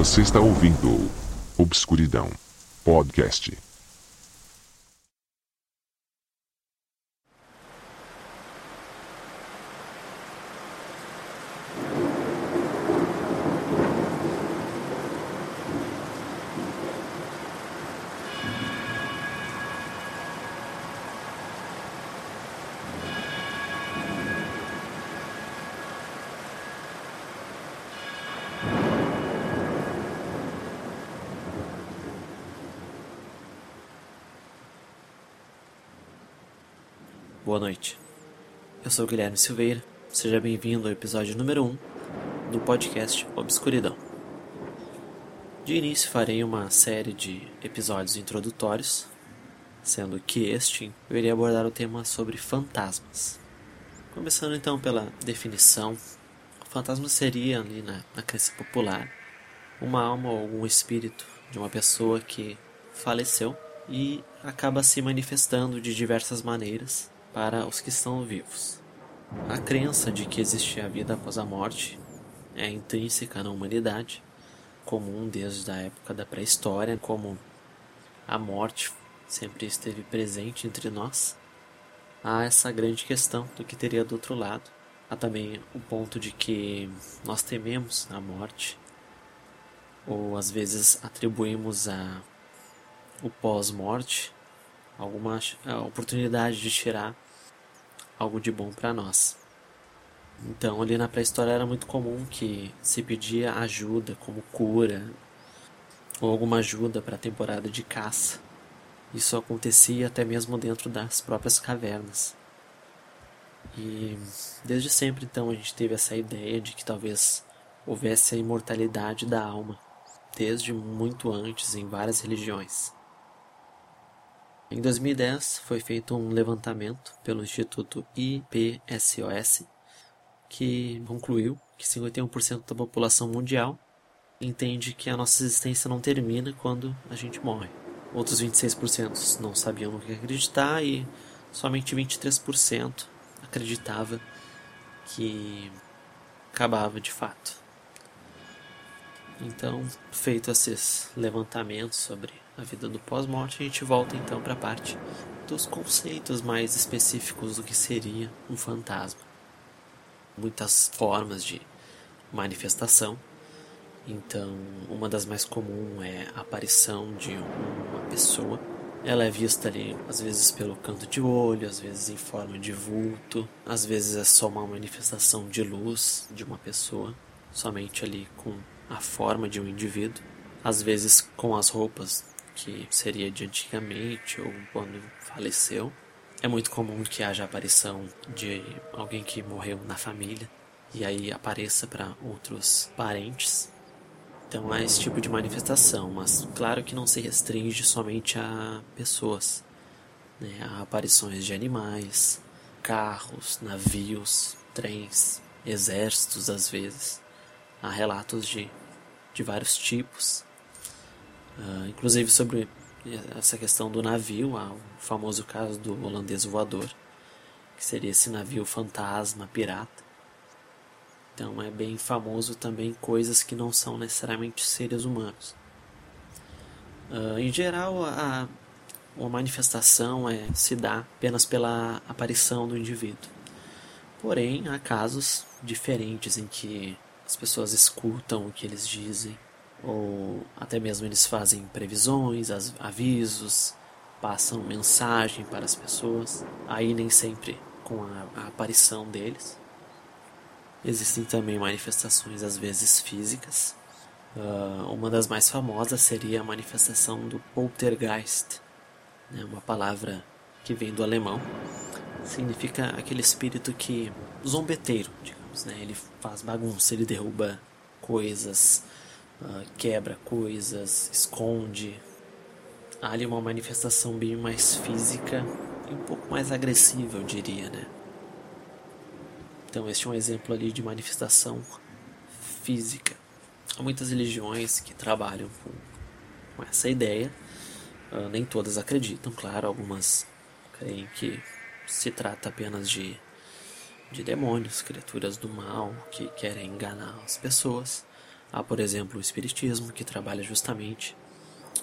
Você está ouvindo Obscuridão Podcast. Boa noite. Eu sou Guilherme Silveira. Seja bem-vindo ao episódio número 1 do podcast Obscuridão. De início farei uma série de episódios introdutórios, sendo que este eu irei abordar o tema sobre fantasmas. Começando então pela definição, fantasma seria ali na, na crença popular uma alma ou algum espírito de uma pessoa que faleceu e acaba se manifestando de diversas maneiras para os que estão vivos. A crença de que existe a vida após a morte é intrínseca na humanidade, comum desde a época da pré-história, como a morte sempre esteve presente entre nós. Há essa grande questão do que teria do outro lado. Há também o ponto de que nós tememos a morte, ou às vezes atribuímos a o pós-morte alguma oportunidade de tirar algo de bom para nós. Então, ali na pré-história era muito comum que se pedia ajuda, como cura, ou alguma ajuda para a temporada de caça. Isso acontecia até mesmo dentro das próprias cavernas. E desde sempre, então, a gente teve essa ideia de que talvez houvesse a imortalidade da alma, desde muito antes em várias religiões. Em 2010 foi feito um levantamento pelo Instituto IPSOS que concluiu que 51% da população mundial entende que a nossa existência não termina quando a gente morre. Outros 26% não sabiam no que acreditar e somente 23% acreditava que acabava de fato. Então, feito esses levantamentos sobre a vida do pós-morte, a gente volta então para a parte dos conceitos mais específicos do que seria um fantasma. Muitas formas de manifestação. Então, uma das mais comuns é a aparição de uma pessoa. Ela é vista ali, às vezes pelo canto de olho, às vezes em forma de vulto, às vezes é só uma manifestação de luz de uma pessoa, somente ali com a forma de um indivíduo, às vezes com as roupas que seria de antigamente ou quando faleceu. É muito comum que haja aparição de alguém que morreu na família e aí apareça para outros parentes. Então há esse tipo de manifestação, mas claro que não se restringe somente a pessoas. Né? Há aparições de animais, carros, navios, trens, exércitos às vezes. Há relatos de, de vários tipos. Uh, inclusive sobre essa questão do navio, há o famoso caso do holandês voador, que seria esse navio fantasma, pirata. Então é bem famoso também coisas que não são necessariamente seres humanos. Uh, em geral, a, a manifestação é, se dá apenas pela aparição do indivíduo. Porém, há casos diferentes em que as pessoas escutam o que eles dizem, ou até mesmo eles fazem previsões, avisos, passam mensagem para as pessoas, aí nem sempre com a, a aparição deles. Existem também manifestações às vezes físicas. Uh, uma das mais famosas seria a manifestação do poltergeist, né, uma palavra que vem do alemão, significa aquele espírito que zombeteiro, digamos, né? Ele faz bagunça, ele derruba coisas, uh, quebra coisas, esconde. Há ali uma manifestação bem mais física e um pouco mais agressiva, eu diria, né? Então, este é um exemplo ali de manifestação física. Há muitas religiões que trabalham com, com essa ideia. Uh, nem todas acreditam, claro, algumas creem que se trata apenas de, de demônios, criaturas do mal que querem enganar as pessoas. Há, por exemplo, o Espiritismo, que trabalha justamente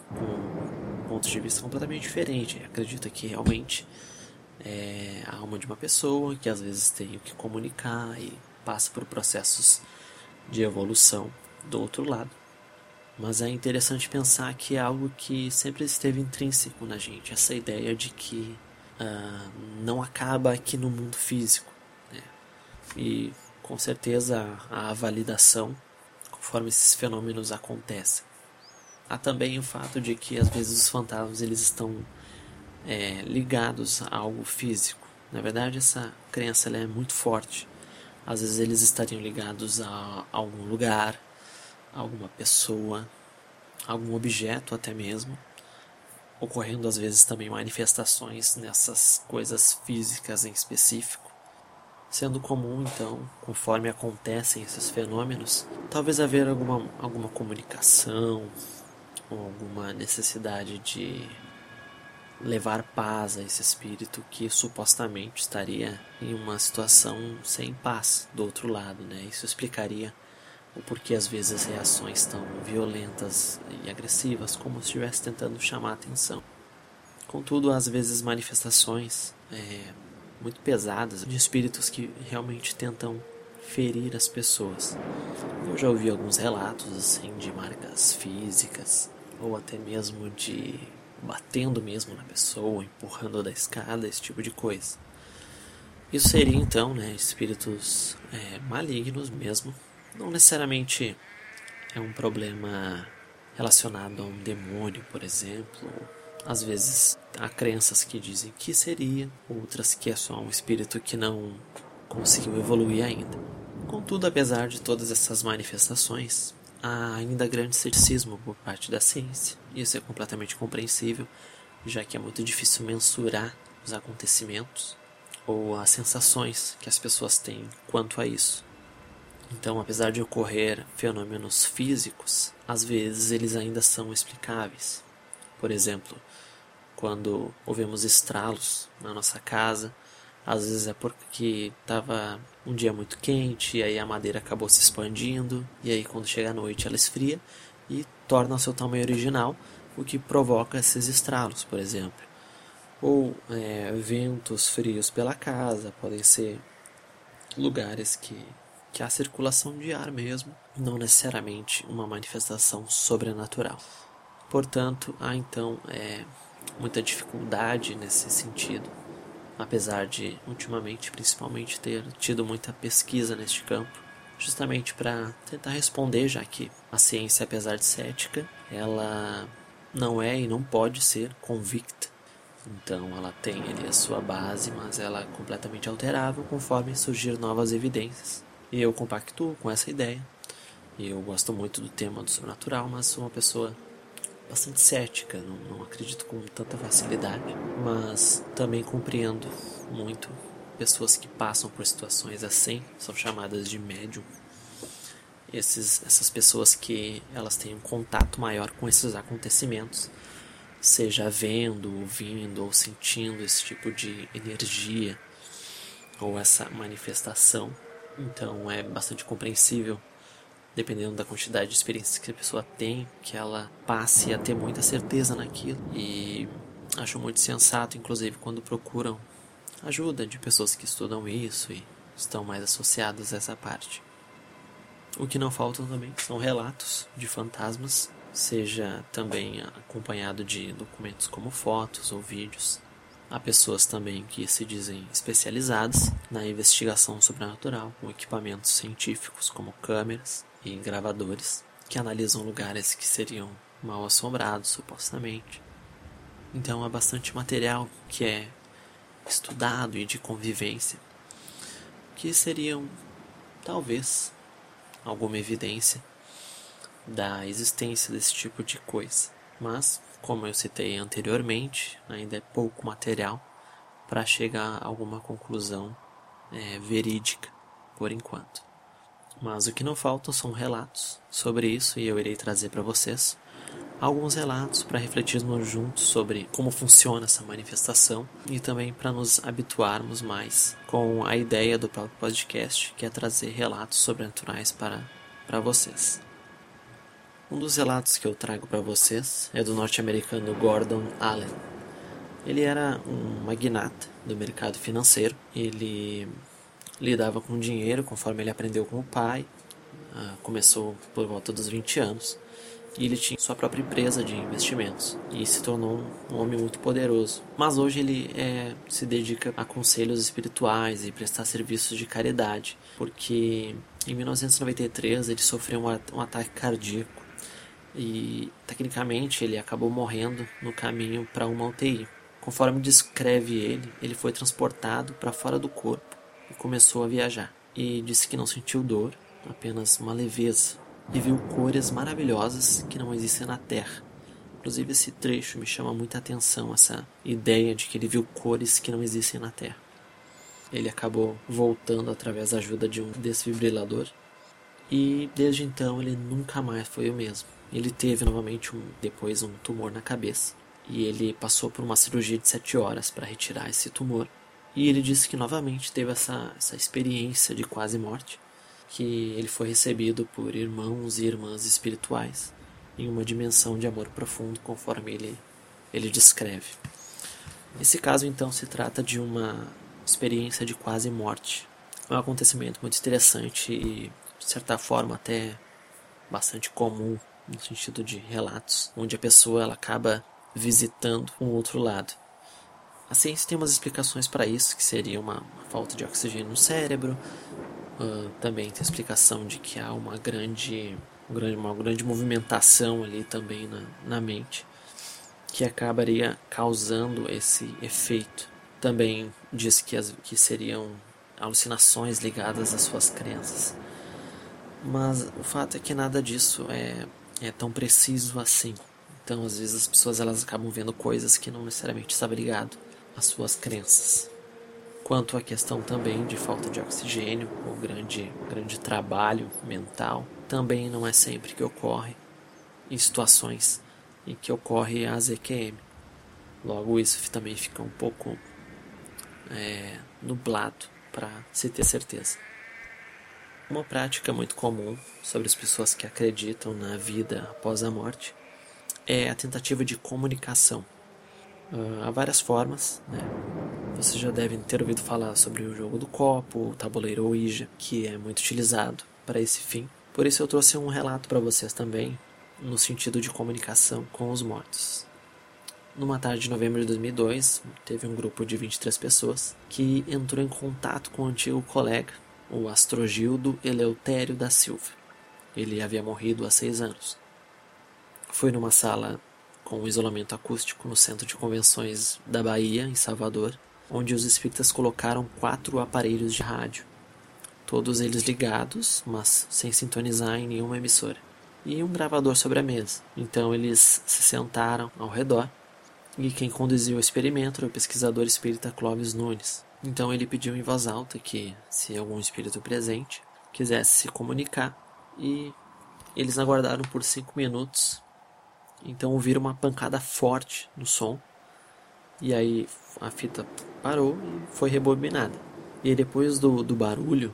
com pontos de vista completamente diferentes. Acredita que realmente é a alma de uma pessoa que às vezes tem o que comunicar e passa por processos de evolução do outro lado. Mas é interessante pensar que é algo que sempre esteve intrínseco na gente, essa ideia de que uh, não acaba aqui no mundo físico. Né? E com certeza a validação conforme esses fenômenos acontecem. Há também o fato de que às vezes os fantasmas eles estão é, ligados a algo físico. Na verdade, essa crença é muito forte. Às vezes eles estariam ligados a algum lugar, a alguma pessoa, a algum objeto até mesmo, ocorrendo às vezes também manifestações nessas coisas físicas em específico. Sendo comum, então, conforme acontecem esses fenômenos, talvez haver alguma, alguma comunicação ou alguma necessidade de levar paz a esse espírito que supostamente estaria em uma situação sem paz do outro lado, né? Isso explicaria o porquê às vezes reações tão violentas e agressivas, como se estivesse tentando chamar atenção. Contudo, às vezes manifestações é, muito pesadas de espíritos que realmente tentam ferir as pessoas. Eu já ouvi alguns relatos assim de marcas físicas ou até mesmo de batendo mesmo na pessoa, empurrando da escada, esse tipo de coisa. Isso seria então, né, espíritos é, malignos mesmo. Não necessariamente é um problema relacionado a um demônio, por exemplo. Às vezes há crenças que dizem que seria, outras que é só um espírito que não conseguiu evoluir ainda. Contudo, apesar de todas essas manifestações, há ainda grande ceticismo por parte da ciência. Isso é completamente compreensível, já que é muito difícil mensurar os acontecimentos ou as sensações que as pessoas têm quanto a isso. Então, apesar de ocorrer fenômenos físicos, às vezes eles ainda são explicáveis. Por exemplo, quando ouvimos estralos na nossa casa, às vezes é porque estava um dia muito quente, e aí a madeira acabou se expandindo, e aí quando chega a noite ela esfria e torna o seu tamanho original, o que provoca esses estralos, por exemplo. Ou é, ventos frios pela casa, podem ser lugares que, que há circulação de ar mesmo, não necessariamente uma manifestação sobrenatural. Portanto, há então é, muita dificuldade nesse sentido apesar de ultimamente principalmente ter tido muita pesquisa neste campo, justamente para tentar responder, já que a ciência, apesar de cética, ela não é e não pode ser convicta. Então ela tem ali a sua base, mas ela é completamente alterável conforme surgir novas evidências. E eu compactuo com essa ideia. Eu gosto muito do tema do sobrenatural, mas sou uma pessoa bastante cética, não, não acredito com tanta facilidade, mas também compreendo muito pessoas que passam por situações assim, são chamadas de médium. Esses, essas pessoas que elas têm um contato maior com esses acontecimentos, seja vendo, ouvindo ou sentindo esse tipo de energia ou essa manifestação. Então é bastante compreensível dependendo da quantidade de experiências que a pessoa tem, que ela passe a ter muita certeza naquilo. E acho muito sensato, inclusive, quando procuram ajuda de pessoas que estudam isso e estão mais associadas a essa parte. O que não faltam também são relatos de fantasmas, seja também acompanhado de documentos como fotos ou vídeos. Há pessoas também que se dizem especializadas na investigação sobrenatural, com equipamentos científicos como câmeras, e gravadores que analisam lugares que seriam mal assombrados, supostamente. Então há bastante material que é estudado e de convivência, que seriam, talvez, alguma evidência da existência desse tipo de coisa. Mas, como eu citei anteriormente, ainda é pouco material para chegar a alguma conclusão é, verídica por enquanto. Mas o que não faltam são relatos sobre isso e eu irei trazer para vocês alguns relatos para refletirmos juntos sobre como funciona essa manifestação e também para nos habituarmos mais com a ideia do próprio podcast, que é trazer relatos sobrenaturais para, para vocês. Um dos relatos que eu trago para vocês é do norte-americano Gordon Allen. Ele era um magnata do mercado financeiro. Ele lidava com dinheiro conforme ele aprendeu com o pai. Ah, começou por volta dos 20 anos e ele tinha sua própria empresa de investimentos e se tornou um homem muito poderoso. Mas hoje ele é, se dedica a conselhos espirituais e prestar serviços de caridade, porque em 1993 ele sofreu um, um ataque cardíaco e tecnicamente ele acabou morrendo no caminho para uma UTI. Conforme descreve ele, ele foi transportado para fora do corpo começou a viajar. E disse que não sentiu dor, apenas uma leveza e viu cores maravilhosas que não existem na Terra. Inclusive esse trecho me chama muita atenção, essa ideia de que ele viu cores que não existem na Terra. Ele acabou voltando através da ajuda de um desfibrilador e desde então ele nunca mais foi o mesmo. Ele teve novamente um, depois um tumor na cabeça e ele passou por uma cirurgia de sete horas para retirar esse tumor. E ele disse que novamente teve essa, essa experiência de quase morte que ele foi recebido por irmãos e irmãs espirituais em uma dimensão de amor profundo, conforme ele, ele descreve. Esse caso, então, se trata de uma experiência de quase morte. É um acontecimento muito interessante e, de certa forma, até bastante comum no sentido de relatos, onde a pessoa ela acaba visitando um outro lado. A ciência tem umas explicações para isso, que seria uma, uma falta de oxigênio no cérebro, Uh, também tem explicação de que há uma grande, uma grande movimentação ali também na, na mente que acabaria causando esse efeito. Também diz que, as, que seriam alucinações ligadas às suas crenças. Mas o fato é que nada disso é, é tão preciso assim. Então, às vezes, as pessoas elas acabam vendo coisas que não necessariamente estavam ligado às suas crenças quanto à questão também de falta de oxigênio, ou grande, grande trabalho mental, também não é sempre que ocorre em situações em que ocorre a ZQM. Logo, isso também fica um pouco é, nublado para se ter certeza. Uma prática muito comum sobre as pessoas que acreditam na vida após a morte é a tentativa de comunicação. Uh, há várias formas, né? Vocês já devem ter ouvido falar sobre o jogo do copo, o tabuleiro Ouija, que é muito utilizado para esse fim. Por isso eu trouxe um relato para vocês também, no sentido de comunicação com os mortos. Numa tarde de novembro de 2002, teve um grupo de 23 pessoas que entrou em contato com o um antigo colega, o Astrogildo Eleutério da Silva. Ele havia morrido há seis anos. Foi numa sala com isolamento acústico no Centro de Convenções da Bahia, em Salvador, onde os espíritas colocaram quatro aparelhos de rádio, todos eles ligados, mas sem sintonizar em nenhuma emissora, e um gravador sobre a mesa. Então eles se sentaram ao redor e quem conduziu o experimento era o pesquisador espírita Clóvis Nunes. Então ele pediu em voz alta que, se algum espírito presente quisesse se comunicar, e eles aguardaram por cinco minutos. Então ouviram uma pancada forte no som e aí a fita parou e foi rebobinada. E depois do, do barulho,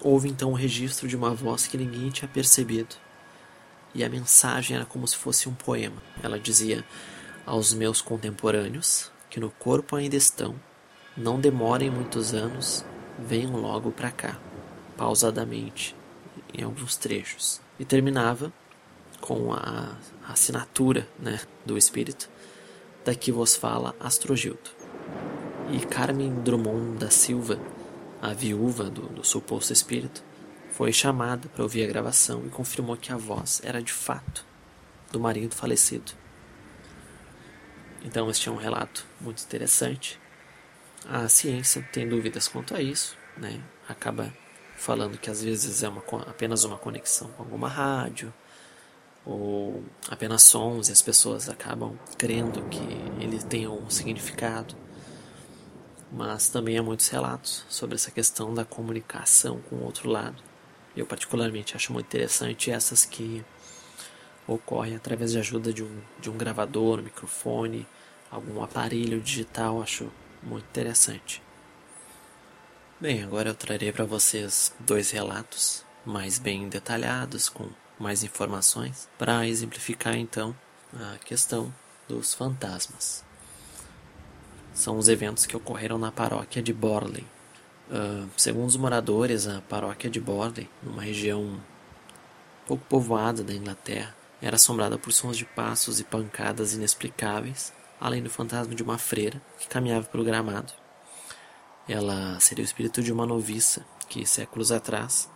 houve então um registro de uma voz que ninguém tinha percebido. E a mensagem era como se fosse um poema. Ela dizia: Aos meus contemporâneos, que no corpo ainda estão, não demorem muitos anos, venham logo para cá, pausadamente, em alguns trechos. E terminava com a assinatura né, do espírito Daqui vos fala Astrogildo. E Carmen Drummond da Silva, a viúva do, do suposto espírito, foi chamada para ouvir a gravação e confirmou que a voz era de fato do marido falecido. Então, este é um relato muito interessante. A ciência tem dúvidas quanto a isso, né? acaba falando que às vezes é uma, apenas uma conexão com alguma rádio, ou apenas sons e as pessoas acabam crendo que ele tem um significado. Mas também há muitos relatos sobre essa questão da comunicação com o outro lado. Eu particularmente acho muito interessante essas que ocorrem através de ajuda de um, de um gravador, um microfone, algum aparelho digital, acho muito interessante. Bem, agora eu trarei para vocês dois relatos mais bem detalhados, com mais informações para exemplificar então a questão dos fantasmas. São os eventos que ocorreram na paróquia de Borley. Uh, segundo os moradores, a paróquia de Borley, numa região pouco povoada da Inglaterra, era assombrada por sons de passos e pancadas inexplicáveis, além do fantasma de uma freira que caminhava pelo gramado. Ela seria o espírito de uma noviça que, séculos atrás,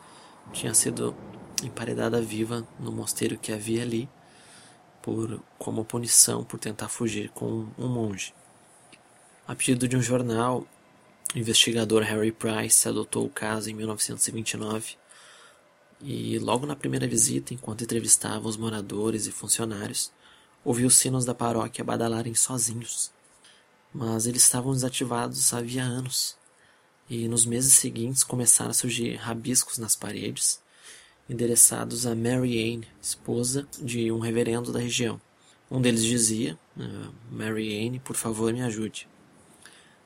tinha sido emparedada viva no mosteiro que havia ali, por como punição por tentar fugir com um monge. A pedido de um jornal, o investigador Harry Price adotou o caso em 1929 e, logo na primeira visita, enquanto entrevistava os moradores e funcionários, ouviu os sinos da paróquia badalarem sozinhos. Mas eles estavam desativados havia anos, e nos meses seguintes começaram a surgir rabiscos nas paredes, endereçados a Mary Ann, esposa de um reverendo da região. Um deles dizia: uh, Mary Ann, por favor, me ajude.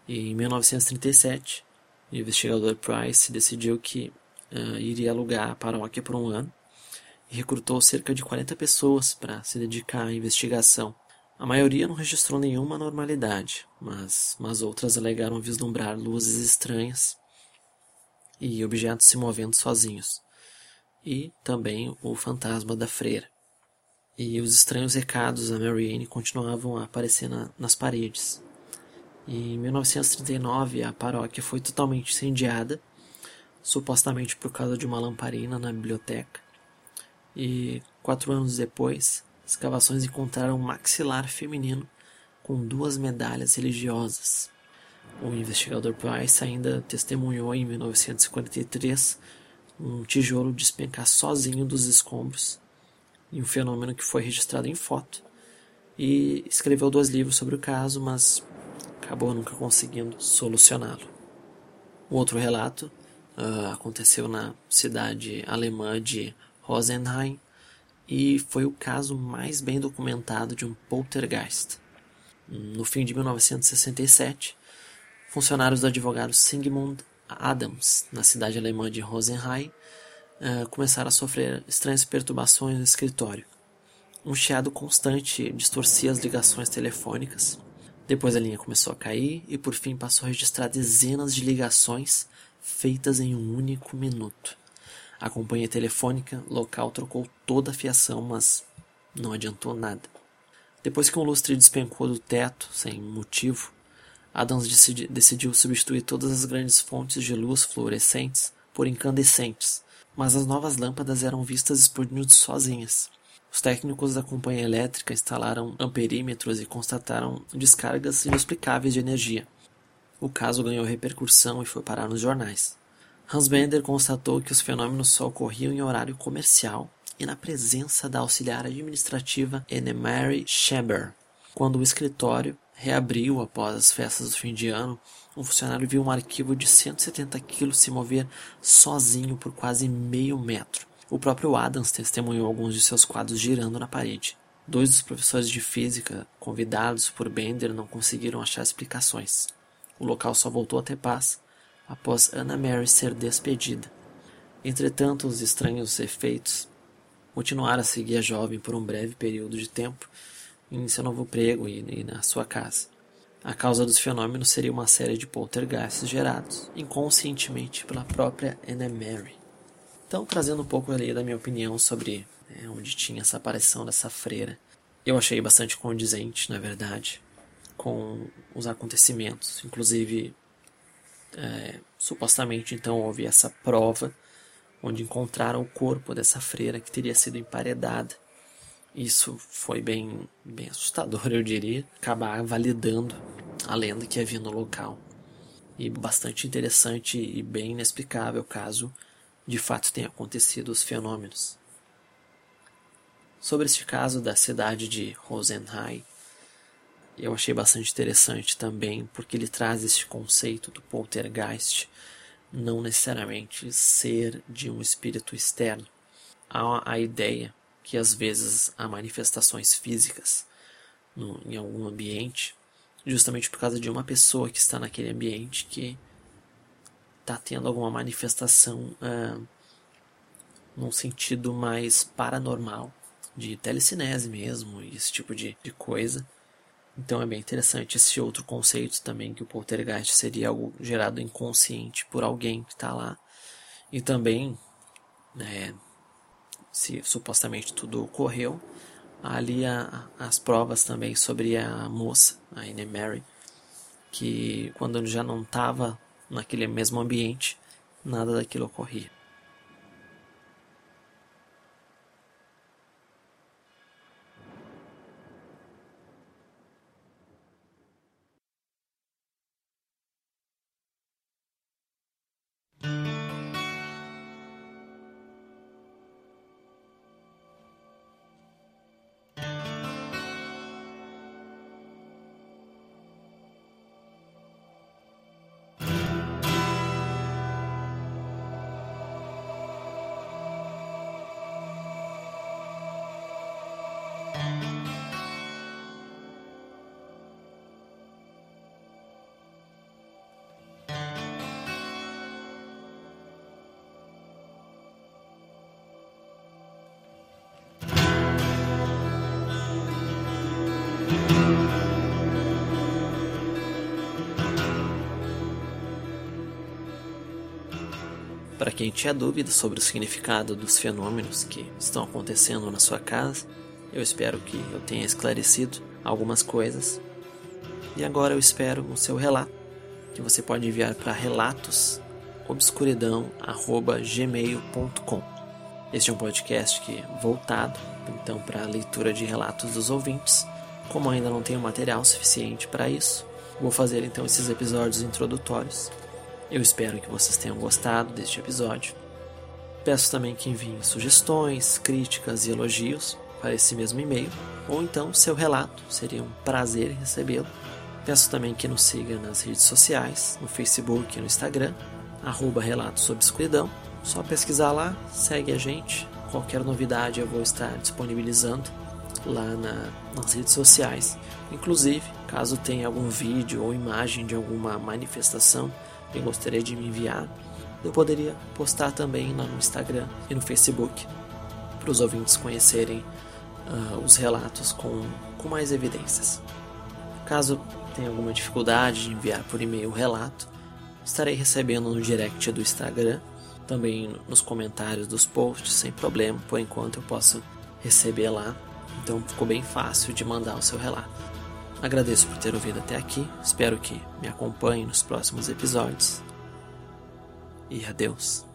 E em 1937, o investigador Price decidiu que uh, iria alugar a paróquia por um ano e recrutou cerca de 40 pessoas para se dedicar à investigação. A maioria não registrou nenhuma anormalidade, mas, mas outras alegaram vislumbrar luzes estranhas e objetos se movendo sozinhos, e também o fantasma da freira. E os estranhos recados a Marianne continuavam a aparecer na, nas paredes. Em 1939, a paróquia foi totalmente incendiada supostamente por causa de uma lamparina na biblioteca. E quatro anos depois, escavações encontraram um maxilar feminino com duas medalhas religiosas. O investigador Price ainda testemunhou em 1943 um tijolo despencar sozinho dos escombros, e um fenômeno que foi registrado em foto, e escreveu dois livros sobre o caso, mas acabou nunca conseguindo solucioná-lo. O outro relato uh, aconteceu na cidade alemã de Rosenheim e foi o caso mais bem documentado de um poltergeist. No fim de 1967, funcionários do advogado Sigmund Adams, na cidade alemã de Rosenheim, uh, começaram a sofrer estranhas perturbações no escritório. Um chiado constante distorcia as ligações telefônicas. Depois a linha começou a cair e por fim passou a registrar dezenas de ligações feitas em um único minuto. A companhia telefônica local trocou toda a fiação, mas não adiantou nada. Depois que um lustre despencou do teto, sem motivo, Adams decidi decidiu substituir todas as grandes fontes de luz fluorescentes por incandescentes, mas as novas lâmpadas eram vistas explodindo sozinhas. Os técnicos da companhia elétrica instalaram amperímetros e constataram descargas inexplicáveis de energia. O caso ganhou repercussão e foi parar nos jornais. Hans Bender constatou que os fenômenos só ocorriam em horário comercial e na presença da auxiliar administrativa Anne-Mary Scheber. Quando o escritório reabriu após as festas do fim de ano, um funcionário viu um arquivo de 170 quilos se mover sozinho por quase meio metro. O próprio Adams testemunhou alguns de seus quadros girando na parede. Dois dos professores de física convidados por Bender não conseguiram achar explicações. O local só voltou a ter paz após Anna Mary ser despedida. Entretanto, os estranhos efeitos continuaram a seguir a jovem por um breve período de tempo em seu novo emprego e, e na sua casa. A causa dos fenômenos seria uma série de poltergeists gerados inconscientemente pela própria Anna Mary. Então, trazendo um pouco ali da minha opinião sobre é, onde tinha essa aparição dessa freira, eu achei bastante condizente, na verdade, com os acontecimentos. Inclusive, é, supostamente então houve essa prova onde encontraram o corpo dessa freira que teria sido emparedada. Isso foi bem, bem assustador, eu diria, acabar validando a lenda que havia no local. E bastante interessante e bem inexplicável caso de fato tenha acontecido os fenômenos. Sobre este caso da cidade de Rosenheim, eu achei bastante interessante também, porque ele traz este conceito do poltergeist não necessariamente ser de um espírito externo. Há a ideia que às vezes há manifestações físicas no, em algum ambiente, justamente por causa de uma pessoa que está naquele ambiente que está tendo alguma manifestação uh, num sentido mais paranormal, de telecinese mesmo, esse tipo de, de coisa. Então é bem interessante esse outro conceito também, que o poltergeist seria algo gerado inconsciente por alguém que está lá. E também, né, se supostamente tudo ocorreu, ali a, as provas também sobre a moça, a Anne Mary, que quando já não estava naquele mesmo ambiente, nada daquilo ocorria. Para quem tinha dúvidas sobre o significado dos fenômenos que estão acontecendo na sua casa, eu espero que eu tenha esclarecido algumas coisas. E agora eu espero o seu relato, que você pode enviar para relatosobscuridão@gmail.com. Este é um podcast que é voltado então para a leitura de relatos dos ouvintes. Como ainda não tenho material suficiente para isso, vou fazer então esses episódios introdutórios eu espero que vocês tenham gostado deste episódio. Peço também que enviem sugestões, críticas e elogios para esse mesmo e-mail, ou então seu relato, seria um prazer recebê-lo. Peço também que nos siga nas redes sociais, no Facebook e no Instagram, arroba Relatos Sob Escuridão. Só pesquisar lá, segue a gente. Qualquer novidade eu vou estar disponibilizando lá na, nas redes sociais. Inclusive, caso tenha algum vídeo ou imagem de alguma manifestação e gostaria de me enviar, eu poderia postar também lá no Instagram e no Facebook para os ouvintes conhecerem uh, os relatos com, com mais evidências. Caso tenha alguma dificuldade de enviar por e-mail o relato, estarei recebendo no direct do Instagram, também nos comentários dos posts, sem problema, por enquanto eu posso receber lá, então ficou bem fácil de mandar o seu relato. Agradeço por ter ouvido até aqui, espero que me acompanhe nos próximos episódios. E adeus.